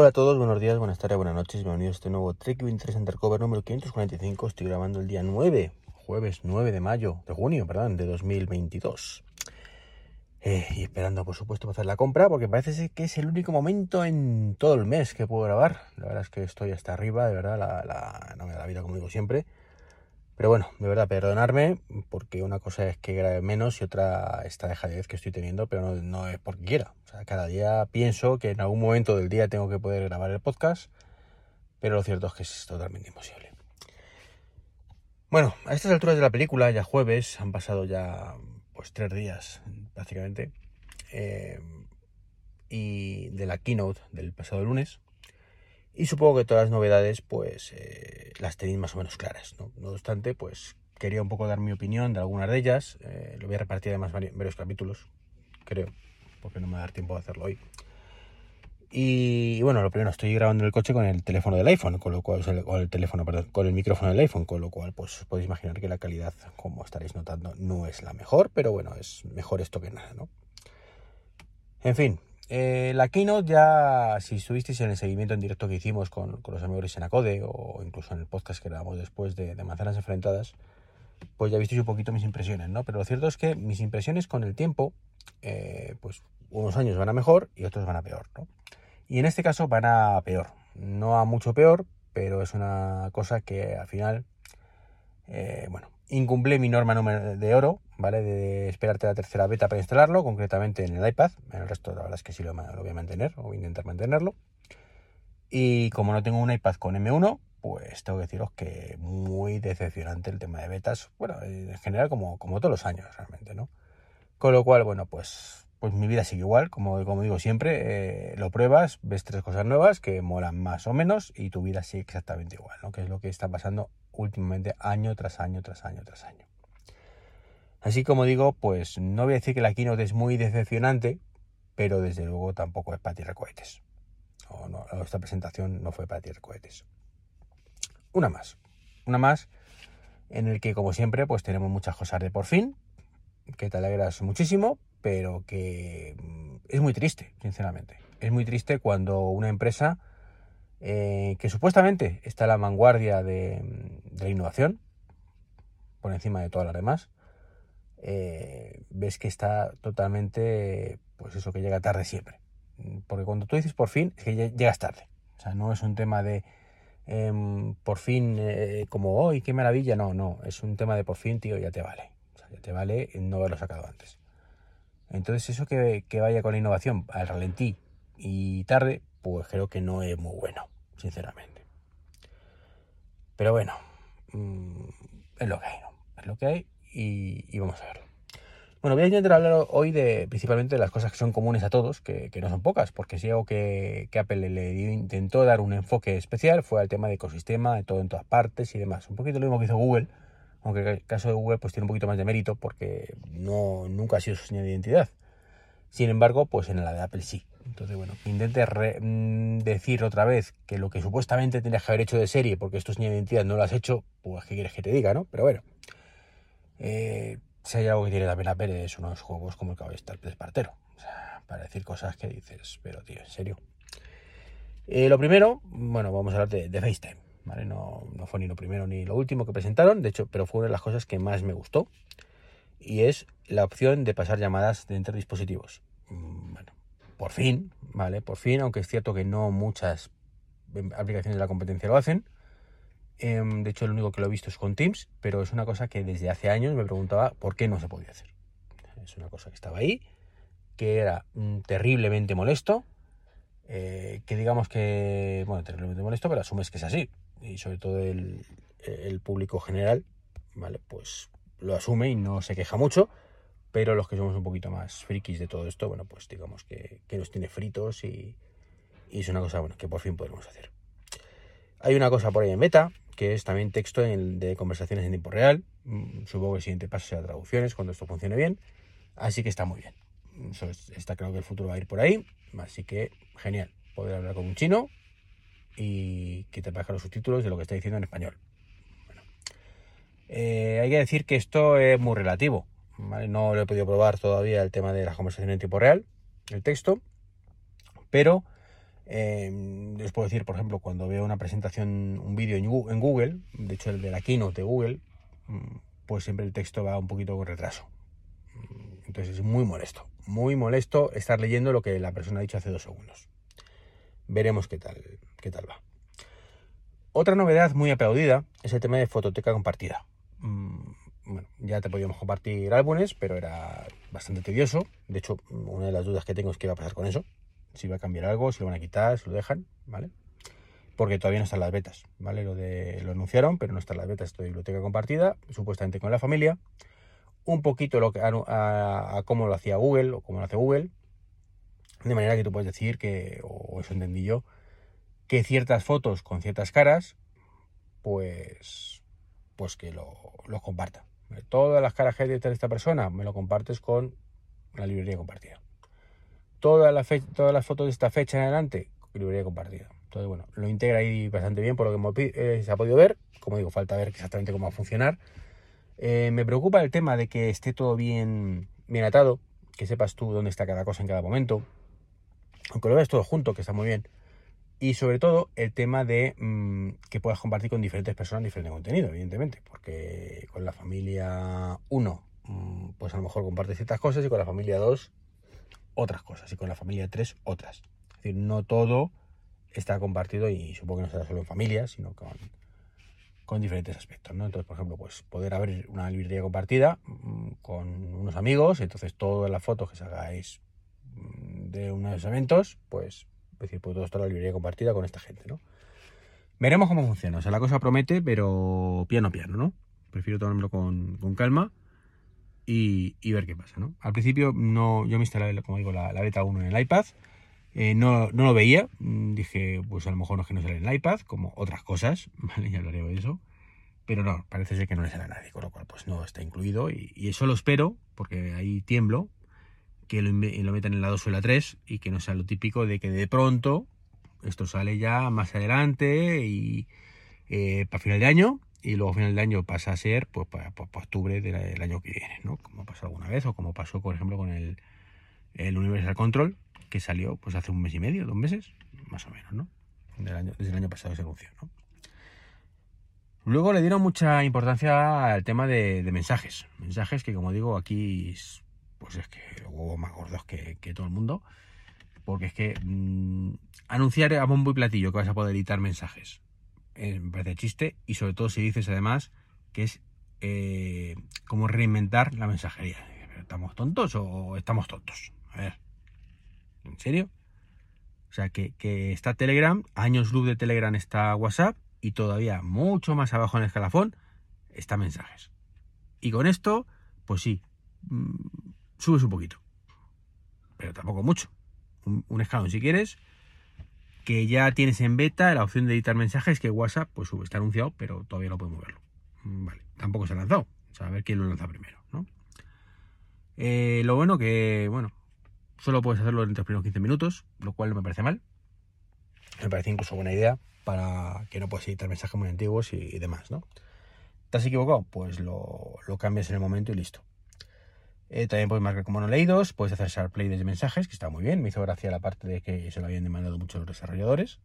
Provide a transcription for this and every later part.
Hola a todos, buenos días, buenas tardes, buenas noches, bienvenidos a este nuevo Trek 23 Undercover número 545. Estoy grabando el día 9, jueves 9 de mayo, de junio, perdón, de 2022. Eh, y esperando, por supuesto, para hacer la compra, porque parece que es el único momento en todo el mes que puedo grabar. La verdad es que estoy hasta arriba, de verdad, la, no me da la vida como digo siempre. Pero bueno, de verdad, perdonarme, porque una cosa es que grabe menos y otra esta dejadez que estoy teniendo, pero no, no, es porque quiera. O sea, cada día pienso que en algún momento del día tengo que poder grabar el podcast, pero lo cierto es que es totalmente imposible. Bueno, a estas alturas de la película, ya jueves, han pasado ya pues tres días prácticamente, eh, y de la keynote del pasado lunes. Y supongo que todas las novedades, pues, eh, las tenéis más o menos claras, ¿no? No obstante, pues, quería un poco dar mi opinión de algunas de ellas. Eh, lo voy a repartir además varios capítulos, creo, porque no me va a dar tiempo de hacerlo hoy. Y, bueno, lo primero, estoy grabando el coche con el teléfono del iPhone, con lo cual, con el teléfono, con el micrófono del iPhone, con lo cual, pues, podéis imaginar que la calidad, como estaréis notando, no es la mejor, pero bueno, es mejor esto que nada, ¿no? En fin, eh, la keynote ya, si estuvisteis en el seguimiento en directo que hicimos con, los amigos de Senacode o incluso en el podcast que grabamos después de, de, Manzanas Enfrentadas, pues ya visteis un poquito mis impresiones, ¿no? Pero lo cierto es que mis impresiones con el tiempo, eh, pues unos años van a mejor y otros van a peor, ¿no? Y en este caso van a peor, no a mucho peor, pero es una cosa que al final, eh, bueno, incumple mi norma de oro, ¿vale? De esperarte la tercera beta para instalarlo, concretamente en el iPad. En el resto, la verdad es que sí lo, lo voy a mantener, o voy a intentar mantenerlo. Y como no tengo un iPad con M1, pues tengo que deciros que muy decepcionante el tema de betas. Bueno, en general, como, como todos los años, realmente, ¿no? Con lo cual, bueno, pues, pues mi vida sigue igual, como, como digo siempre, eh, lo pruebas, ves tres cosas nuevas que molan más o menos y tu vida sigue exactamente igual, ¿no? Que es lo que está pasando últimamente año tras año, tras año, tras año. Así como digo, pues no voy a decir que la keynote es muy decepcionante, pero desde luego tampoco es para tirar cohetes. O no, esta presentación no fue para tirar cohetes. Una más. Una más en el que, como siempre, pues tenemos muchas cosas de por fin, que te alegras muchísimo, pero que mm, es muy triste, sinceramente. Es muy triste cuando una empresa eh, que supuestamente está a la vanguardia de, de, la innovación, por encima de todas las demás, eh, ves que está totalmente, pues eso, que llega tarde siempre. Porque cuando tú dices por fin, es que llegas tarde. O sea, no es un tema de eh, por fin, eh, como hoy, qué maravilla. No, no, es un tema de por fin, tío, ya te vale. Ya te vale no haberlo sacado antes. Entonces, eso que, que vaya con la innovación al ralentí y tarde, pues creo que no es muy bueno, sinceramente. Pero bueno, mmm, es lo que hay. Es lo que hay y, y, vamos a verlo. Bueno, voy a intentar hablar hoy de principalmente de las cosas que son comunes a todos, que, que no son pocas, porque si algo que, que, Apple le intentó dar un enfoque especial fue al tema de ecosistema, de todo en todas partes y demás. Un poquito lo mismo que hizo Google, aunque el caso de Google pues tiene un poquito más de mérito porque no, nunca ha sido su señal de identidad. Sin embargo, pues en la de Apple sí. Entonces, bueno, intente mmm, decir otra vez que lo que supuestamente tendrías que haber hecho de serie, porque esto señal de identidad no lo has hecho, pues qué quieres que te diga, ¿no? Pero bueno. Eh, si hay algo que tiene la pena ver es unos juegos como el Caballo de Espartero. O sea, para decir cosas que dices, pero tío, en serio. Eh, lo primero, bueno, vamos a hablar de, de FaceTime. ¿vale? No, no, fue ni lo primero ni lo último que presentaron, de hecho, pero fue una de las cosas que más me gustó. Y es la opción de pasar llamadas de entre dispositivos. Bueno, por fin, ¿vale? Por fin, aunque es cierto que no muchas aplicaciones de la competencia lo hacen. De hecho, el único que lo he visto es con Teams, pero es una cosa que desde hace años me preguntaba por qué no se podía hacer. Es una cosa que estaba ahí, que era mm, terriblemente molesto, eh, que digamos que, bueno, terriblemente molesto, pero asumes que es así. Y sobre todo el, público general, ¿vale? Pues lo asume y no se queja mucho, pero los que somos un poquito más frikis de todo esto, bueno, pues digamos que, nos tiene fritos y, y, es una cosa, bueno, que por fin podemos hacer. Hay una cosa por ahí en beta, que es también texto en, de conversaciones en tiempo real. Mm, supongo que el siguiente paso será traducciones cuando esto funcione bien. Así que está muy bien. Eso es, está claro que el futuro va a ir por ahí. Así que genial. Poder hablar con un chino y que te aparezcan los subtítulos de lo que está diciendo en español. Eh, hay que decir que esto es muy relativo. No lo he podido probar todavía el tema de las conversaciones en tiempo real, el texto. Pero Eh, les puedo decir, por ejemplo, cuando veo una presentación, un vídeo en Google, de hecho el de la keynote de Google, mm, pues siempre el texto va un poquito con retraso. Entonces es muy molesto, muy molesto estar leyendo lo que la persona ha dicho hace dos segundos. Veremos qué tal, qué tal va. Otra novedad muy aplaudida es el tema de fototeca compartida. Mm, bueno, ya te podíamos compartir álbumes, pero era bastante tedioso. De hecho, una de las dudas que tengo es qué va a pasar con eso si va a cambiar algo, si lo van a quitar, si lo dejan, ¿vale? Porque todavía no están las betas, ¿vale? Lo, anunciaron, pero no están las betas de biblioteca compartida, supuestamente con la familia. Un poquito lo que, a, cómo lo hacía Google o cómo lo hace Google. De manera que tú puedes decir que, o eso entendí yo, que ciertas fotos con ciertas caras, pues, pues que lo, lo comparta. Todas las caras que hay de esta persona me lo compartes con la librería compartida todas las todas las fotos de esta fecha en adelante, librería compartida. Entonces, bueno, lo integra ahí bastante bien por lo que eh, se ha podido ver. Como digo, falta ver exactamente cómo va a funcionar. Eh, me preocupa el tema de que esté todo bien, bien atado, que sepas tú dónde está cada cosa en cada momento. Aunque lo veas todo junto, que está muy bien. Y sobre todo el tema de mm, que puedas compartir con diferentes personas diferente contenido, evidentemente. Porque con la familia 1, mm, pues a lo mejor comparte ciertas cosas y con la familia 2 otras cosas y con la familia 3 otras. Es decir, no todo está compartido y supongo que no será solo en familia, sino con, con diferentes aspectos, ¿no? Entonces, por ejemplo, pues poder abrir una librería compartida mm, con unos amigos, entonces todas las fotos que sacáis mm, de uno de esos eventos, pues, decir, pues todo esto la librería compartida con esta gente, ¿no? Veremos cómo funciona. O sea, la cosa promete, pero piano piano, ¿no? Prefiero tomármelo con, con calma y, ver qué pasa, ¿no? Al principio no, yo me instalé, como digo, la, beta 1 en el iPad, eh, no, no, lo veía, mm, dije, pues a lo mejor no es que no sale en el iPad, como otras cosas, ¿vale? Ya hablaré de eso, pero no, parece ser que no le sale a nadie, con lo cual pues no está incluido y, eso lo espero, porque ahí tiemblo, que lo, lo metan en la 2 o la 3 y que no sea lo típico de que de pronto esto sale ya más adelante y eh, para final de año y luego a final de año pasa a ser pues para, octubre del año que viene, ¿no? Como pasó alguna vez o como pasó, por ejemplo, con el, Universal Control, que salió pues hace un mes y medio, dos meses, más o menos, ¿no? desde el año pasado se anunció, ¿no? Luego le dieron mucha importancia al tema de, mensajes. Mensajes que, como digo, aquí pues es que hubo más gordos que, todo el mundo. Porque es que mm, anunciar a bombo y platillo que vas a poder editar mensajes eh, me parece chiste y sobre todo si dices además que es eh, como reinventar la mensajería. ¿Estamos tontos o estamos tontos? A ver, ¿en serio? O sea, que, está Telegram, años luz de Telegram está WhatsApp y todavía mucho más abajo en el escalafón está mensajes. Y con esto, pues sí, mm, subes un poquito, pero tampoco mucho. un escalón si quieres que ya tienes en beta la opción de editar mensajes que WhatsApp pues está anunciado, pero todavía no podemos verlo. Mm, vale, tampoco se ha lanzado. O sea, a ver quién lo lanza primero, ¿no? Eh, lo bueno que, bueno, solo puedes hacerlo en los primeros 15 minutos, lo cual no me parece mal. Me parece incluso buena idea para que no puedas editar mensajes muy antiguos y, demás, ¿no? ¿Te has equivocado? Pues lo, lo cambias en el momento y listo. Eh, también puedes marcar como no leídos, puedes hacer share play desde mensajes, que está muy bien. Me hizo gracia la parte de que se lo habían demandado muchos desarrolladores.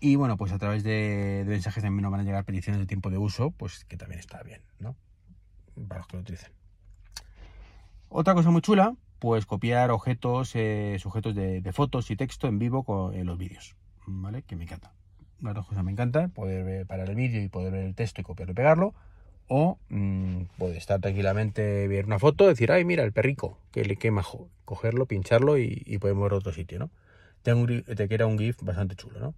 Y bueno, pues a través de, mensajes también nos van a llegar peticiones de tiempo de uso, pues que también está bien, ¿no? Para los que lo utilicen. Otra cosa muy chula, pues copiar objetos, eh, sujetos de, fotos y texto en vivo con en los vídeos, ¿vale? Que me encanta. Las dos cosas me encantan, poder parar el vídeo y poder ver el texto y copiarlo y pegarlo o mmm, puede estar tranquilamente, ver una foto, decir, ay, mira, el perrico, que le quema, cogerlo, pincharlo y, podemos ver otro sitio, ¿no? Te, queda un GIF bastante chulo, ¿no?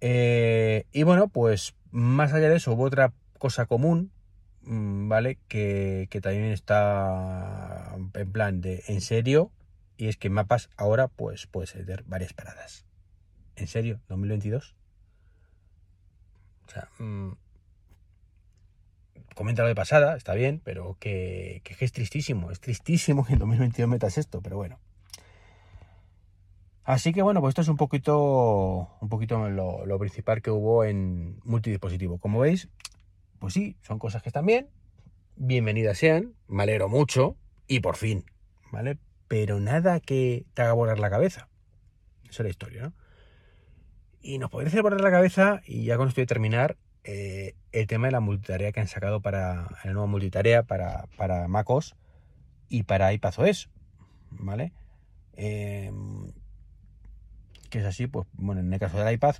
Eh, y bueno, pues más allá de eso, hubo otra cosa común, mm, ¿vale? Que, también está en plan de en serio, y es que mapas ahora, pues puedes tener varias paradas. ¿En serio? ¿2022? O sea, mmm, comenta lo de pasada, está bien, pero que, es tristísimo, es tristísimo que en 2022 metas esto, pero bueno. Así que bueno, pues esto es un poquito, un poquito lo, principal que hubo en multidispositivo. Como veis, pues sí, son cosas que están bien, bienvenidas sean, me alegro mucho y por fin, ¿vale? Pero nada que te haga volar la cabeza. Esa es la historia, ¿no? Y nos podría hacer por la cabeza, y ya con esto voy a terminar, eh, el tema de la multitarea que han sacado para la nueva multitarea para, para MacOS y para iPadOS, ¿vale? Em, que es así, pues bueno, en el caso del iPad,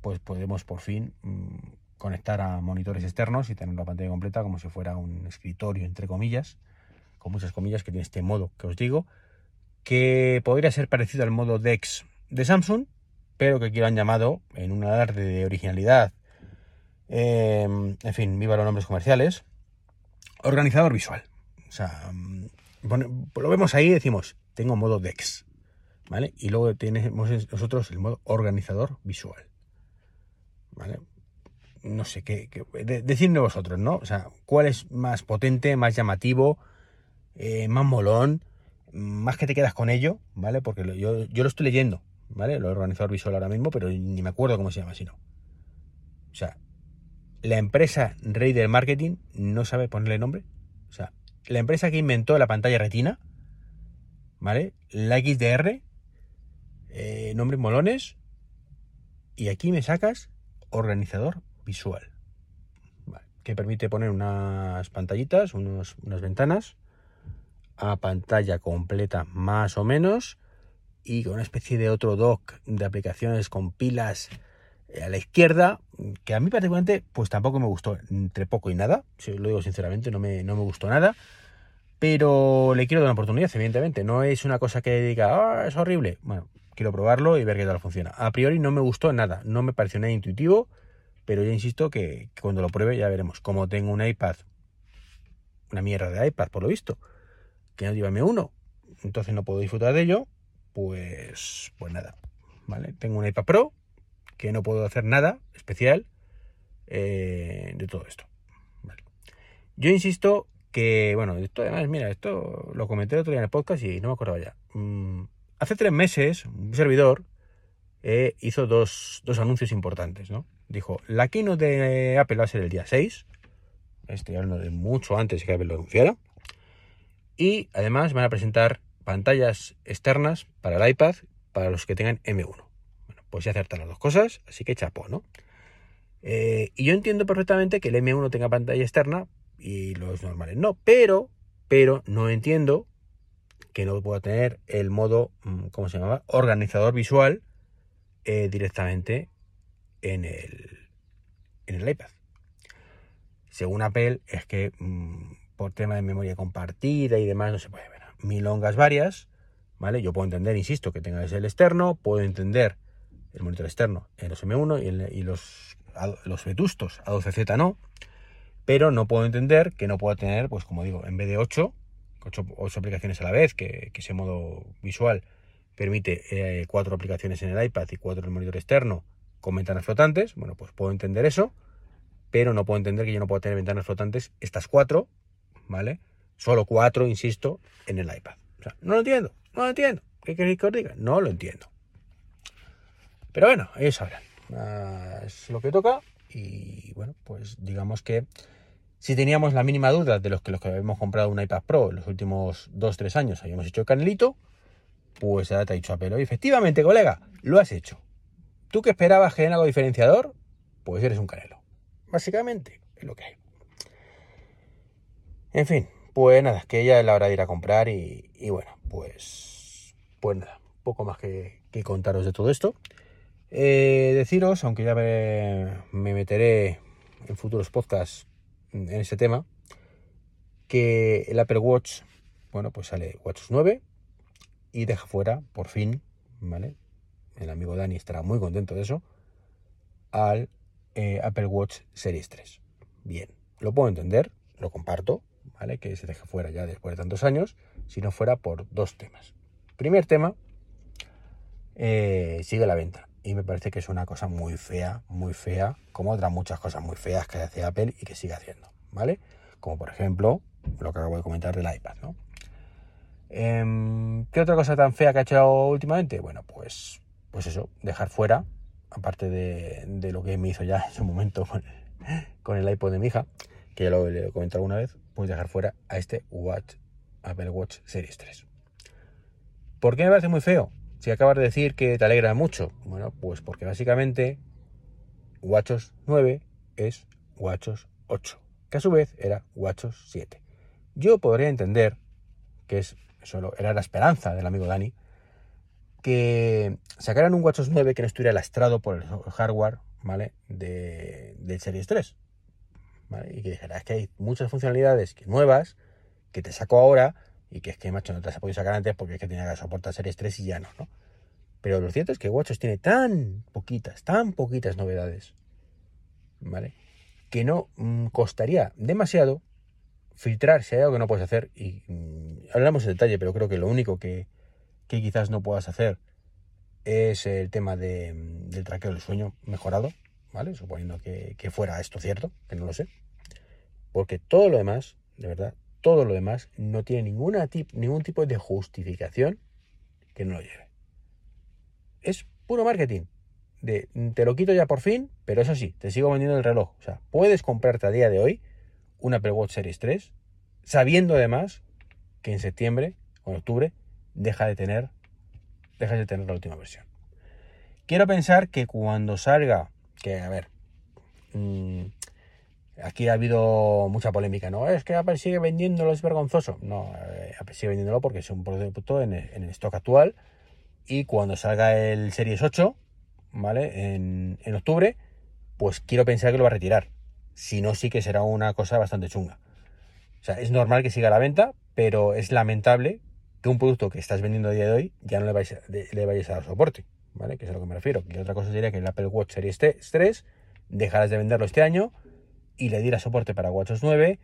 pues podemos por fin mm, conectar a monitores externos y tener la pantalla completa como si fuera un escritorio, entre comillas, con muchas comillas, que tiene este modo que os digo, que podría ser parecido al modo DeX de Samsung, pero que aquí lo han llamado en un alarde de originalidad Em, en fin, viva los nombres comerciales. Organizador visual. O sea, mm, lo vemos ahí y decimos, tengo modo DEX. ¿Vale? Y luego tenemos nosotros el modo organizador visual. ¿Vale? No sé qué. decidme vosotros, ¿no? O sea, ¿cuál es más potente, más llamativo, eh, más molón? Más que te quedas con ello, ¿vale? Porque yo, yo lo estoy leyendo, ¿vale? El organizador visual ahora mismo, pero ni me acuerdo cómo se llama, si no. O sea, la empresa rey marketing no sabe ponerle nombre. O sea, la empresa que inventó la pantalla retina, ¿vale? La XDR, eh, nombres molones, y aquí me sacas organizador visual, que permite poner unas pantallitas, unas ventanas a pantalla completa más o menos y con una especie de otro dock de aplicaciones con pilas a la izquierda, que a mí particularmente, pues tampoco me gustó entre poco y nada, si lo digo sinceramente, no me, no me gustó nada, pero le quiero dar una oportunidad, evidentemente, no es una cosa que diga, ah, es horrible, bueno, quiero probarlo y ver qué tal funciona. A priori no me gustó nada, no me pareció nada intuitivo, pero ya insisto que, cuando lo pruebe ya veremos. Como tengo un iPad, una mierda de iPad por lo visto, que no lleva M1, entonces no puedo disfrutar de ello, pues, pues nada, ¿vale? Tengo un iPad Pro, que no puedo hacer nada especial eh, de todo esto. Yo insisto que, bueno, esto además, mira, esto lo comenté el otro día en el podcast y no me acordaba ya. Mm, hace tres meses, un servidor eh, hizo dos, anuncios importantes, ¿no? Dijo, la keynote de Apple va a ser el día 6. Estoy hablando de mucho antes que Apple lo anunciara. Y además van a presentar pantallas externas para el iPad para los que tengan M1 pues ya acertan las dos cosas, así que chapo, ¿no? Eh, y yo entiendo perfectamente que el M1 tenga pantalla externa y los normales no, pero, pero no entiendo que no pueda tener el modo, mm, ¿cómo se llama? Organizador visual eh, directamente en el, en el iPad. Según Apple, es que mm, por tema de memoria compartida y demás no se puede ver. Milongas varias, ¿vale? Yo puedo entender, insisto, que tenga el externo, puedo entender el monitor externo en los M1 y, los, los vetustos A12Z no, pero no puedo entender que no pueda tener, pues como digo, en vez de 8, 8, aplicaciones a la vez, que, ese modo visual permite eh, cuatro aplicaciones en el iPad y cuatro en el monitor externo con ventanas flotantes, bueno, pues puedo entender eso, pero no puedo entender que yo no pueda tener ventanas flotantes, estas cuatro, ¿vale? Solo cuatro, insisto, en el iPad. O sea, no lo entiendo, no lo entiendo. ¿Qué queréis que os diga? No lo entiendo. Pero bueno, ellos sabrán. Ah, es lo que toca. Y bueno, pues digamos que si teníamos la mínima duda de los que los que habíamos comprado un iPad Pro en los últimos 2-3 años habíamos hecho el canelito, pues ahora te ha dicho Apple, efectivamente, colega, lo has hecho. ¿Tú que esperabas que algo diferenciador? Pues eres un canelo. Básicamente, es lo que hay. En fin, pues nada, que ya es la hora de ir a comprar y, bueno, pues, pues nada, poco más que contaros de todo esto. Eh, deciros, aunque ya me, meteré en futuros podcasts en ese tema, que el Apple Watch, bueno, pues sale Watch 9 y deja fuera, por fin, ¿vale? El amigo Dani estará muy contento de eso, al eh, Apple Watch Series 3. Bien, lo puedo entender, lo comparto, ¿vale? Que se deja fuera ya después de tantos años, si no fuera por dos temas. Primer tema, eh, sigue la venta y me parece que es una cosa muy fea, muy fea, como otras muchas cosas muy feas que hace Apple y que sigue haciendo, ¿vale? Como por ejemplo lo que acabo de comentar del iPad, ¿no? Em, ¿Qué otra cosa tan fea que ha hecho últimamente? Bueno, pues, pues eso, dejar fuera, aparte de, lo que me hizo ya en su momento con, el iPod de mi hija, que ya lo he comentado alguna vez, pues dejar fuera a este Watch, Apple Watch Series 3. ¿Por qué me parece muy feo? Si acabas de decir que te alegra mucho, bueno, pues porque básicamente WatchOS 9 es WatchOS 8, que a su vez era WatchOS 7. Yo podría entender que es solo era la esperanza del amigo Dani que sacaran un WatchOS 9 que no estuviera lastrado por el hardware, ¿vale? De, del Series 3. ¿vale? Y que dijera, es que hay muchas funcionalidades nuevas que te saco ahora y que es que, macho, no te he podido sacar antes porque es que tenía que soportar Series 3 y ya no, ¿no? Pero lo cierto es que WatchOS tiene tan poquitas, tan poquitas novedades, ¿vale? Que no mm, costaría demasiado filtrar si hay algo que no puedes hacer y mm, hablamos en detalle, pero creo que lo único que, que quizás no puedas hacer es el tema del traqueo del sueño mejorado, ¿vale? Suponiendo que, fuera esto cierto, que no lo sé. Porque todo lo demás, de verdad, todo lo demás no tiene ninguna ningún tipo de justificación que no lo lleve. Es puro marketing. De, te lo quito ya por fin, pero eso sí, te sigo vendiendo el reloj. O sea, puedes comprarte a día de hoy un Apple Watch Series 3, sabiendo además que en septiembre o en octubre deja de tener, deja de tener la última versión. Quiero pensar que cuando salga, que a ver, mm, aquí ha habido mucha polémica, ¿no? Es que Apple sigue vendiéndolo, es vergonzoso. No, eh, Apple sigue vendiéndolo porque es un producto en en el stock actual y cuando salga el Series 8, ¿vale? En, octubre, pues quiero pensar que lo va a retirar. Si no, sí que será una cosa bastante chunga. O sea, es normal que siga la venta, pero es lamentable un producto que estás vendiendo a día de hoy ya no le, a, le vayáis a dar soporte, ¿vale? Que es a lo que me refiero. Que otra cosa sería que el Apple Watch Series 3 dejarás de venderlo este año y le dieras soporte para WatchOS 9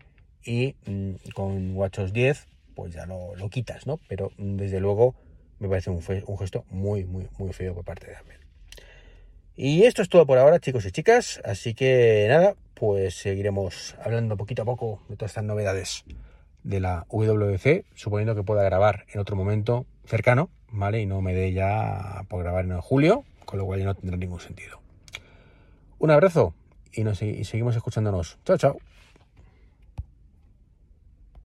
y mm, con WatchOS 10 pues ya lo, lo, quitas, ¿no? Pero mm, desde luego me parece un, gesto muy, muy, muy feo por parte de Apple. Y esto es todo por ahora, chicos y chicas. Así que nada, pues seguiremos hablando poquito a poco de todas estas novedades de la WC, suponiendo que pueda grabar en otro momento cercano, ¿vale? Y no me dé ya por grabar en julio, con lo cual ya no tendrá ningún sentido. Un abrazo y, seguimos escuchándonos. Chao, chao.